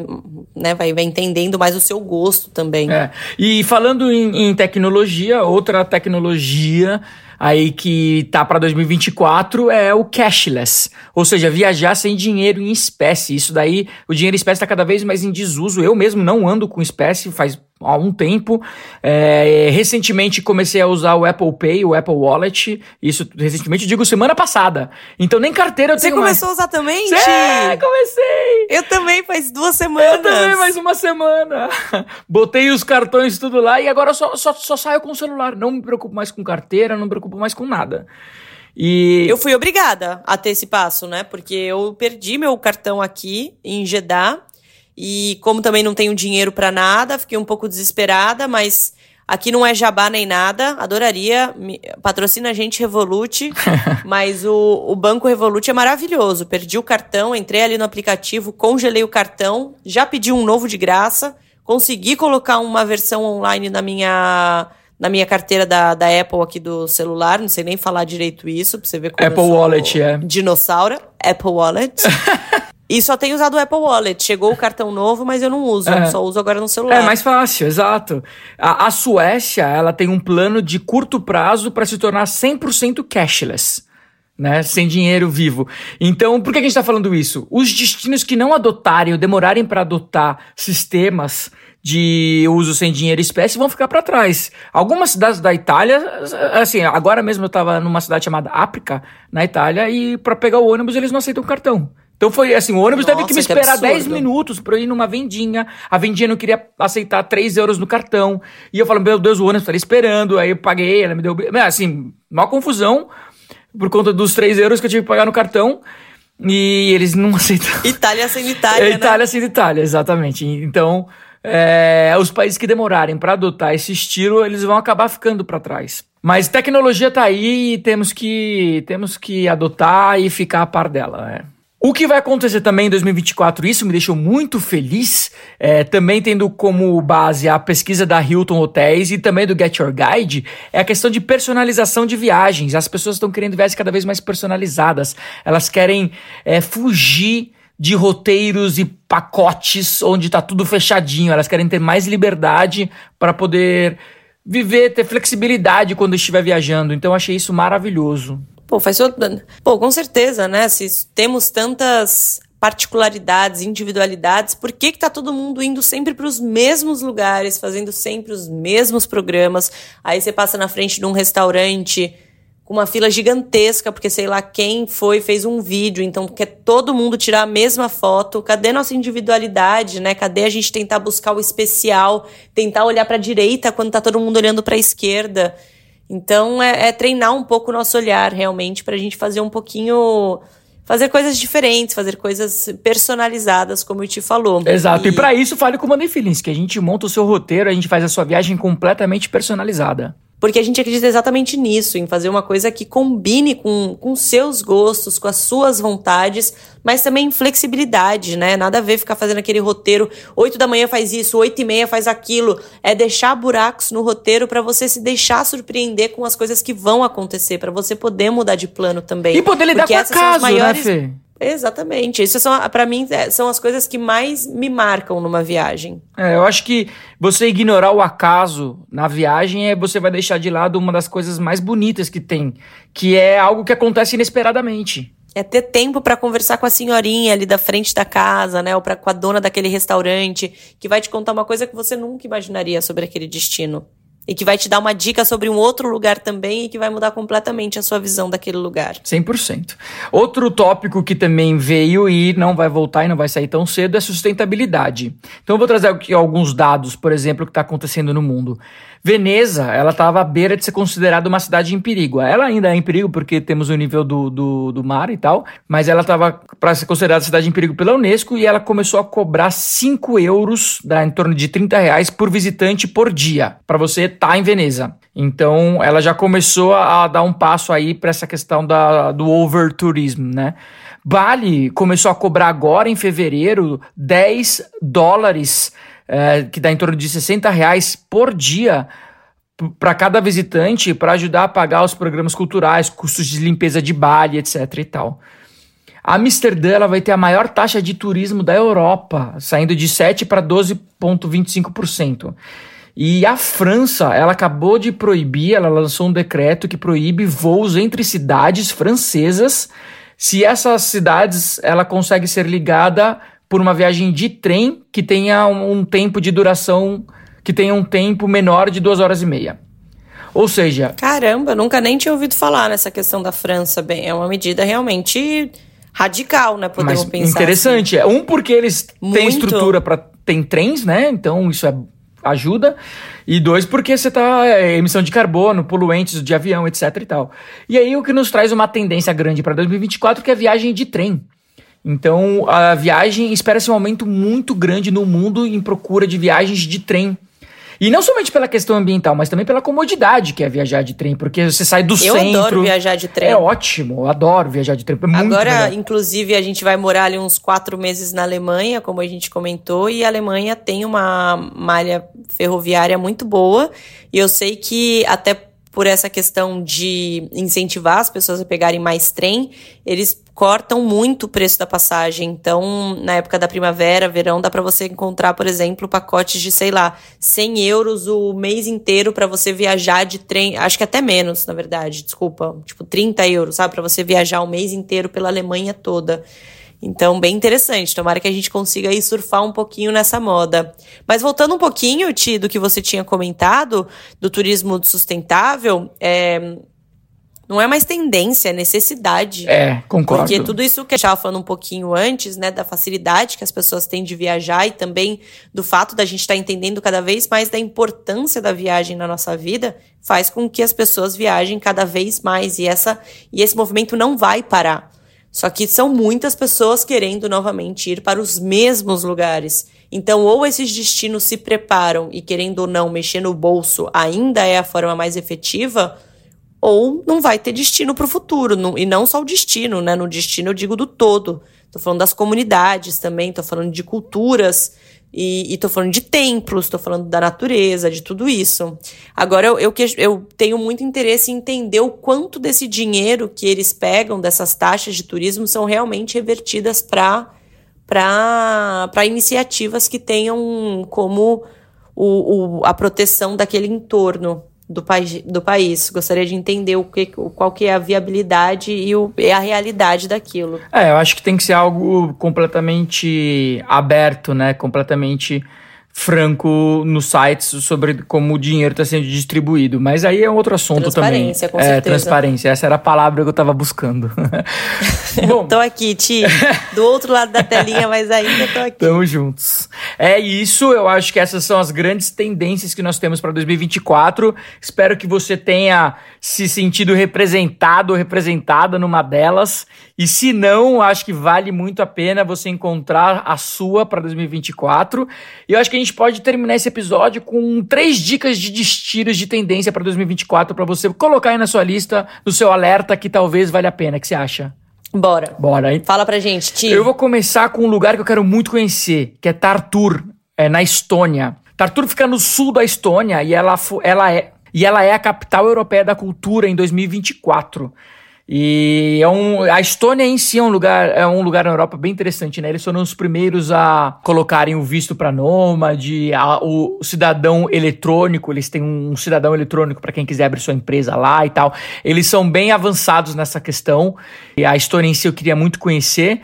[SPEAKER 1] né, vai, vai entendendo mais o seu gosto também.
[SPEAKER 2] É. E falando em, em tecnologia, outra tecnologia aí que tá para 2024 é o cashless, ou seja, viajar sem dinheiro em espécie. Isso daí, o dinheiro em espécie está cada vez mais em desuso. Eu mesmo não ando com espécie faz há um tempo. É, recentemente comecei a usar o Apple Pay, o Apple Wallet. Isso recentemente, digo semana passada. Então nem carteira eu
[SPEAKER 1] Você
[SPEAKER 2] tenho
[SPEAKER 1] começou mais. a usar também,
[SPEAKER 2] É, comecei!
[SPEAKER 1] Eu também, faz duas semanas.
[SPEAKER 2] Eu também, mais uma semana. Botei os cartões tudo lá e agora só, só, só saio com o celular. Não me preocupo mais com carteira, não me preocupo mais com nada. E...
[SPEAKER 1] Eu fui obrigada a ter esse passo, né? Porque eu perdi meu cartão aqui em Jeddah e como também não tenho dinheiro para nada, fiquei um pouco desesperada, mas Aqui não é jabá nem nada, adoraria. Me, patrocina a gente, Revolut. mas o, o Banco Revolut é maravilhoso. Perdi o cartão, entrei ali no aplicativo, congelei o cartão, já pedi um novo de graça, consegui colocar uma versão online na minha na minha carteira da, da Apple aqui do celular, não sei nem falar direito isso, pra você ver como
[SPEAKER 2] Apple Wallet, é.
[SPEAKER 1] Dinossauro, Apple Wallet. E só tenho usado o Apple Wallet. Chegou o cartão novo, mas eu não uso. É. Só uso agora no celular.
[SPEAKER 2] É mais fácil, exato. A, a Suécia, ela tem um plano de curto prazo para se tornar 100% cashless. Né, sem dinheiro vivo. Então, por que a gente está falando isso? Os destinos que não adotarem ou demorarem para adotar sistemas de uso sem dinheiro espécie vão ficar para trás. Algumas cidades da Itália, assim, agora mesmo eu estava numa cidade chamada Áprica, na Itália, e para pegar o ônibus eles não aceitam cartão. Então foi assim, o ônibus Nossa, teve que me esperar que 10 minutos para eu ir numa vendinha. A vendinha não queria aceitar 3 euros no cartão. E eu falo, meu Deus, o ônibus tá esperando. Aí eu paguei, ela me deu. Assim, uma confusão por conta dos 3 euros que eu tive que pagar no cartão. E eles não aceitam.
[SPEAKER 1] Itália sem Itália. É,
[SPEAKER 2] né? Itália sem Itália, exatamente. Então, é, os países que demorarem para adotar esse estilo, eles vão acabar ficando para trás. Mas tecnologia tá aí e temos que, temos que adotar e ficar a par dela. Né? O que vai acontecer também em 2024, isso me deixou muito feliz, é, também tendo como base a pesquisa da Hilton Hotels e também do Get Your Guide, é a questão de personalização de viagens. As pessoas estão querendo viagens cada vez mais personalizadas, elas querem é, fugir de roteiros e pacotes onde está tudo fechadinho, elas querem ter mais liberdade para poder viver, ter flexibilidade quando estiver viajando. Então achei isso maravilhoso.
[SPEAKER 1] Pô, faz Pô, com certeza, né? Se temos tantas particularidades, individualidades, por que que tá todo mundo indo sempre para os mesmos lugares, fazendo sempre os mesmos programas? Aí você passa na frente de um restaurante com uma fila gigantesca, porque sei lá quem foi, fez um vídeo, então quer todo mundo tirar a mesma foto. Cadê nossa individualidade, né? Cadê a gente tentar buscar o especial, tentar olhar para a direita quando tá todo mundo olhando para a esquerda? Então é, é, treinar um pouco o nosso olhar realmente para a gente fazer um pouquinho. Fazer coisas diferentes, fazer coisas personalizadas, como o te falou.
[SPEAKER 2] Exato. E, e para isso, fale com o Money Feelings, que a gente monta o seu roteiro, a gente faz a sua viagem completamente personalizada.
[SPEAKER 1] Porque a gente acredita exatamente nisso, em fazer uma coisa que combine com, com seus gostos, com as suas vontades, mas também em flexibilidade, né? Nada a ver ficar fazendo aquele roteiro, oito da manhã faz isso, oito e meia faz aquilo. É deixar buracos no roteiro para você se deixar surpreender com as coisas que vão acontecer, para você poder mudar de plano também.
[SPEAKER 2] E poder lidar Porque com acaso, né, maiores... né, Fê?
[SPEAKER 1] Exatamente. Isso são, para mim, é, são as coisas que mais me marcam numa viagem.
[SPEAKER 2] É, eu acho que você ignorar o acaso na viagem é você vai deixar de lado uma das coisas mais bonitas que tem, que é algo que acontece inesperadamente.
[SPEAKER 1] É ter tempo para conversar com a senhorinha ali da frente da casa, né? Ou pra, com a dona daquele restaurante, que vai te contar uma coisa que você nunca imaginaria sobre aquele destino e que vai te dar uma dica sobre um outro lugar também e que vai mudar completamente a sua visão daquele lugar.
[SPEAKER 2] 100%. Outro tópico que também veio e não vai voltar e não vai sair tão cedo é sustentabilidade. Então eu vou trazer aqui alguns dados, por exemplo, que está acontecendo no mundo. Veneza, ela estava à beira de ser considerada uma cidade em perigo. Ela ainda é em perigo porque temos o nível do, do, do mar e tal, mas ela estava para ser considerada cidade em perigo pela Unesco e ela começou a cobrar 5 euros, dá em torno de 30 reais por visitante por dia, para você estar tá em Veneza. Então, ela já começou a dar um passo aí para essa questão da, do overturismo, né? Bali começou a cobrar agora em fevereiro 10 dólares é, que dá em torno de 60 reais por dia para cada visitante para ajudar a pagar os programas culturais, custos de limpeza de Bali, etc e tal. A Amsterdã ela vai ter a maior taxa de turismo da Europa, saindo de 7 para 12,25%. E a França, ela acabou de proibir, ela lançou um decreto que proíbe voos entre cidades francesas, se essas cidades ela consegue ser ligada por uma viagem de trem que tenha um, um tempo de duração, que tenha um tempo menor de duas horas e meia. Ou seja.
[SPEAKER 1] Caramba, nunca nem tinha ouvido falar nessa questão da França. Bem, é uma medida realmente radical, né? Podemos mas pensar.
[SPEAKER 2] Interessante. Assim. Um, porque eles Muito. têm estrutura para. Tem trens, né? Então isso é, ajuda. E dois, porque você tá. É, emissão de carbono, poluentes de avião, etc e tal. E aí o que nos traz uma tendência grande para 2024, que é a viagem de trem. Então, a viagem espera-se um aumento muito grande no mundo em procura de viagens de trem. E não somente pela questão ambiental, mas também pela comodidade que é viajar de trem, porque você sai do
[SPEAKER 1] eu
[SPEAKER 2] centro.
[SPEAKER 1] Eu adoro viajar de trem.
[SPEAKER 2] É ótimo, eu adoro viajar de trem. É
[SPEAKER 1] Agora,
[SPEAKER 2] melhor.
[SPEAKER 1] inclusive, a gente vai morar ali uns quatro meses na Alemanha, como a gente comentou, e a Alemanha tem uma malha ferroviária muito boa. E eu sei que até por essa questão de incentivar as pessoas a pegarem mais trem, eles cortam muito o preço da passagem. Então, na época da primavera, verão, dá para você encontrar, por exemplo, pacotes de, sei lá, 100 euros o mês inteiro para você viajar de trem. Acho que até menos, na verdade, desculpa. Tipo, 30 euros, sabe? Para você viajar o mês inteiro pela Alemanha toda. Então, bem interessante. Tomara que a gente consiga aí surfar um pouquinho nessa moda. Mas voltando um pouquinho, Ti, do que você tinha comentado, do turismo sustentável, é, não é mais tendência, é necessidade.
[SPEAKER 2] É, concordo.
[SPEAKER 1] Porque tudo isso que a gente estava falando um pouquinho antes, né, da facilidade que as pessoas têm de viajar e também do fato da gente estar tá entendendo cada vez mais da importância da viagem na nossa vida, faz com que as pessoas viajem cada vez mais e essa e esse movimento não vai parar. Só que são muitas pessoas querendo novamente ir para os mesmos lugares. Então, ou esses destinos se preparam e, querendo ou não, mexer no bolso ainda é a forma mais efetiva, ou não vai ter destino para o futuro. e não só o destino, né? No destino eu digo do todo. Estou falando das comunidades também, estou falando de culturas e, estou falando de templos, estou falando da natureza, de tudo isso. Agora, eu, eu, eu tenho muito interesse em entender o quanto desse dinheiro que eles pegam dessas taxas de turismo são realmente revertidas para iniciativas que tenham como o, o, a proteção daquele entorno do, país, do país. Gostaria de entender o que, qual que é a viabilidade e, o, e a realidade daquilo.
[SPEAKER 2] É, eu acho que tem que ser algo completamente aberto, né? Completamente franco nos sites sobre como o dinheiro está sendo distribuído. Mas aí é um outro assunto também.
[SPEAKER 1] Transparência, com é, certeza.
[SPEAKER 2] Transparência, essa era a palavra que eu estava buscando.
[SPEAKER 1] Bom, tô aqui, Ti, do outro lado da telinha, mas ainda tô aqui.
[SPEAKER 2] Tamo juntos. É isso, eu acho que essas são as grandes tendências que nós temos para 2024. Espero que você tenha se sentido representado ou representada numa delas. E se não, acho que vale muito a pena você encontrar a sua para 2024. E eu acho que a gente pode terminar esse episódio com três dicas de destinos de tendência para 2024 para você colocar aí na sua lista, no seu alerta, que talvez valha a pena. O que você acha?
[SPEAKER 1] Bora.
[SPEAKER 2] Bora. Hein?
[SPEAKER 1] Fala pra gente, Tio.
[SPEAKER 2] Eu vou começar com um lugar que eu quero muito conhecer, que é Tartur, é, na Estônia. Tartur fica no sul da Estônia e ela, ela, é, e ela é a capital europeia da cultura em 2024. E é um, a Estônia em si é um lugar é um lugar na Europa bem interessante, né? Eles foram os primeiros a colocarem o visto para nômade, a, o cidadão eletrônico, eles têm um cidadão eletrônico para quem quiser abrir sua empresa lá e tal. Eles são bem avançados nessa questão. E a Estônia em si eu queria muito conhecer.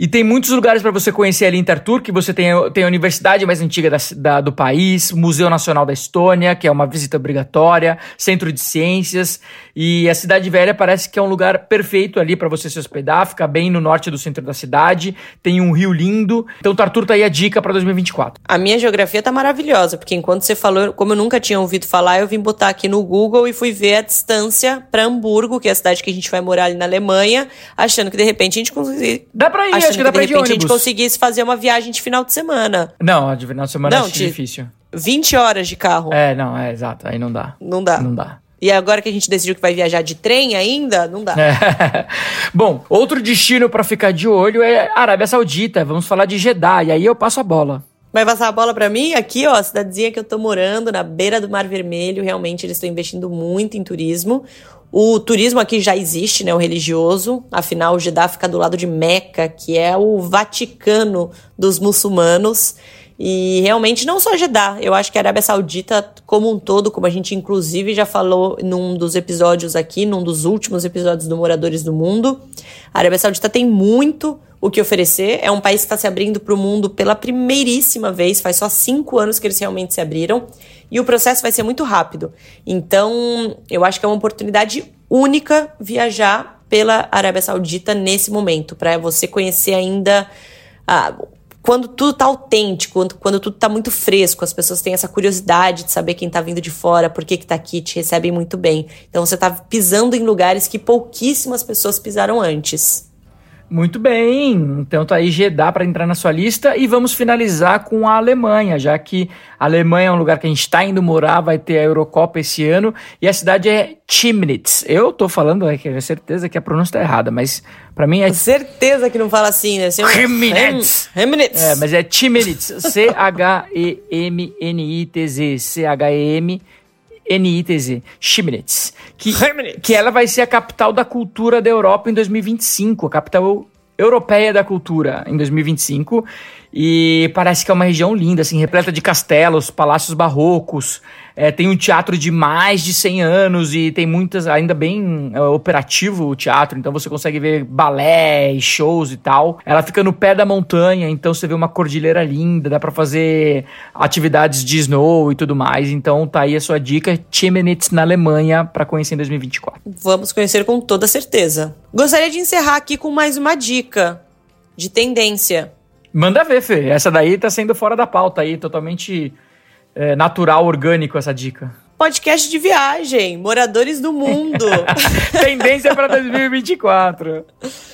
[SPEAKER 2] E tem muitos lugares para você conhecer ali em Tartu, que você tem, tem a universidade mais antiga da, da, do país, Museu Nacional da Estônia, que é uma visita obrigatória, Centro de Ciências, e a Cidade Velha parece que é um lugar perfeito ali para você se hospedar, fica bem no norte do centro da cidade, tem um rio lindo. Então Tartu tá aí a dica para 2024.
[SPEAKER 1] A minha geografia tá maravilhosa, porque enquanto você falou, como eu nunca tinha ouvido falar, eu vim botar aqui no Google e fui ver a distância para Hamburgo, que é a cidade que a gente vai morar ali na Alemanha, achando que de repente a gente conseguir
[SPEAKER 2] Dá para ir, acho que,
[SPEAKER 1] dá
[SPEAKER 2] pra
[SPEAKER 1] de repente a gente conseguisse fazer uma viagem de final de semana.
[SPEAKER 2] Não, de final de semana não, é difícil.
[SPEAKER 1] 20 horas de carro.
[SPEAKER 2] É, não, é exato. Aí não dá.
[SPEAKER 1] Não dá.
[SPEAKER 2] Não dá.
[SPEAKER 1] E agora que a gente decidiu que vai viajar de trem ainda, não dá.
[SPEAKER 2] É. Bom, outro destino para ficar de olho é Arábia Saudita. Vamos falar de Jeddah. E aí eu passo a bola.
[SPEAKER 1] Vai passar a bola para mim? Aqui, ó, cidadezinha que eu tô morando, na beira do Mar Vermelho. Realmente eles estão investindo muito em turismo. O turismo aqui já existe, né, o religioso, afinal o Jeddah fica do lado de Meca, que é o Vaticano dos muçulmanos. E realmente não só Jeddah, eu acho que a Arábia Saudita como um todo, como a gente inclusive já falou num dos episódios aqui, num dos últimos episódios do Moradores do Mundo, a Arábia Saudita tem muito o que oferecer. É um país que está se abrindo para o mundo pela primeiríssima vez, faz só cinco anos que eles realmente se abriram. E o processo vai ser muito rápido. Então, eu acho que é uma oportunidade única viajar pela Arábia Saudita nesse momento, para você conhecer ainda. Ah, quando tudo tá autêntico, quando, quando tudo tá muito fresco, as pessoas têm essa curiosidade de saber quem tá vindo de fora, por que que tá aqui, te recebem muito bem. Então você tá pisando em lugares que pouquíssimas pessoas pisaram antes.
[SPEAKER 2] Muito bem, então tá aí Jeddah para entrar na sua lista e vamos finalizar com a Alemanha, já que a Alemanha é um lugar que a gente está indo morar, vai ter a Eurocopa esse ano e a cidade é Chemnitz. Eu tô falando, é que é certeza que a pronúncia tá errada, mas para mim é
[SPEAKER 1] certeza que não fala assim, né?
[SPEAKER 2] Chemnitz. Chemnitz. É, mas é Chemnitz, C H E M N I T Z, C H E M NITZ, Chemnitz, que, que ela vai ser a capital da cultura da Europa em 2025, a capital europeia da cultura em 2025. E parece que é uma região linda, assim, repleta de castelos, palácios barrocos. É, tem um teatro de mais de 100 anos e tem muitas, ainda bem é, operativo o teatro, então você consegue ver balé shows e tal. Ela fica no pé da montanha, então você vê uma cordilheira linda, dá para fazer atividades de snow e tudo mais. Então tá aí a sua dica, Chemnitz na Alemanha para conhecer em 2024.
[SPEAKER 1] Vamos conhecer com toda certeza. Gostaria de encerrar aqui com mais uma dica de tendência.
[SPEAKER 2] Manda ver, Fê. Essa daí tá sendo fora da pauta aí, totalmente é, natural, orgânico essa dica.
[SPEAKER 1] Podcast de viagem, moradores do mundo.
[SPEAKER 2] tendência para 2024.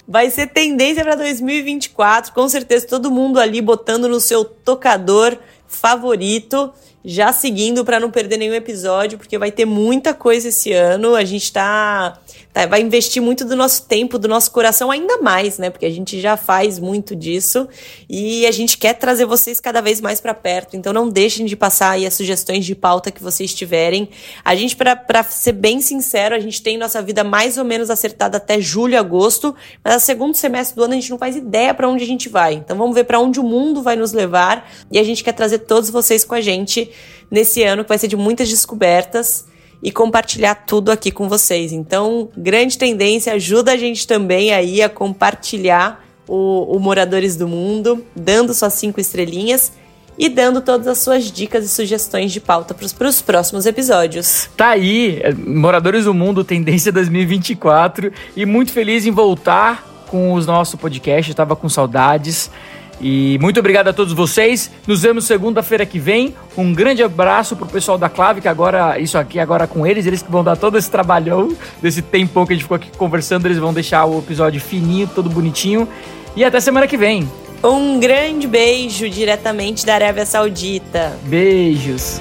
[SPEAKER 1] Vai ser tendência para 2024, com certeza todo mundo ali botando no seu tocador favorito, já seguindo para não perder nenhum episódio, porque vai ter muita coisa esse ano. A gente tá Tá, vai investir muito do nosso tempo, do nosso coração ainda mais, né? Porque a gente já faz muito disso e a gente quer trazer vocês cada vez mais para perto. Então não deixem de passar aí as sugestões de pauta que vocês tiverem. A gente, para ser bem sincero, a gente tem nossa vida mais ou menos acertada até julho, agosto, mas no segundo semestre do ano a gente não faz ideia para onde a gente vai. Então vamos ver para onde o mundo vai nos levar e a gente quer trazer todos vocês com a gente nesse ano que vai ser de muitas descobertas e compartilhar tudo aqui com vocês. Então, grande tendência, ajuda a gente também aí a compartilhar o, o Moradores do Mundo, dando suas cinco estrelinhas e dando todas as suas dicas e sugestões de pauta para os próximos episódios.
[SPEAKER 2] Tá aí, é, Moradores do Mundo, tendência 2024 e muito feliz em voltar com os nossos podcasts, estava com saudades. E muito obrigado a todos vocês. Nos vemos segunda-feira que vem. Um grande abraço pro pessoal da Clave, que agora, isso aqui agora com eles, eles que vão dar todo esse trabalhão, desse tempão que a gente ficou aqui conversando, eles vão deixar o episódio fininho, todo bonitinho. E até semana que vem.
[SPEAKER 1] Um grande beijo diretamente da Arábia Saudita.
[SPEAKER 2] Beijos.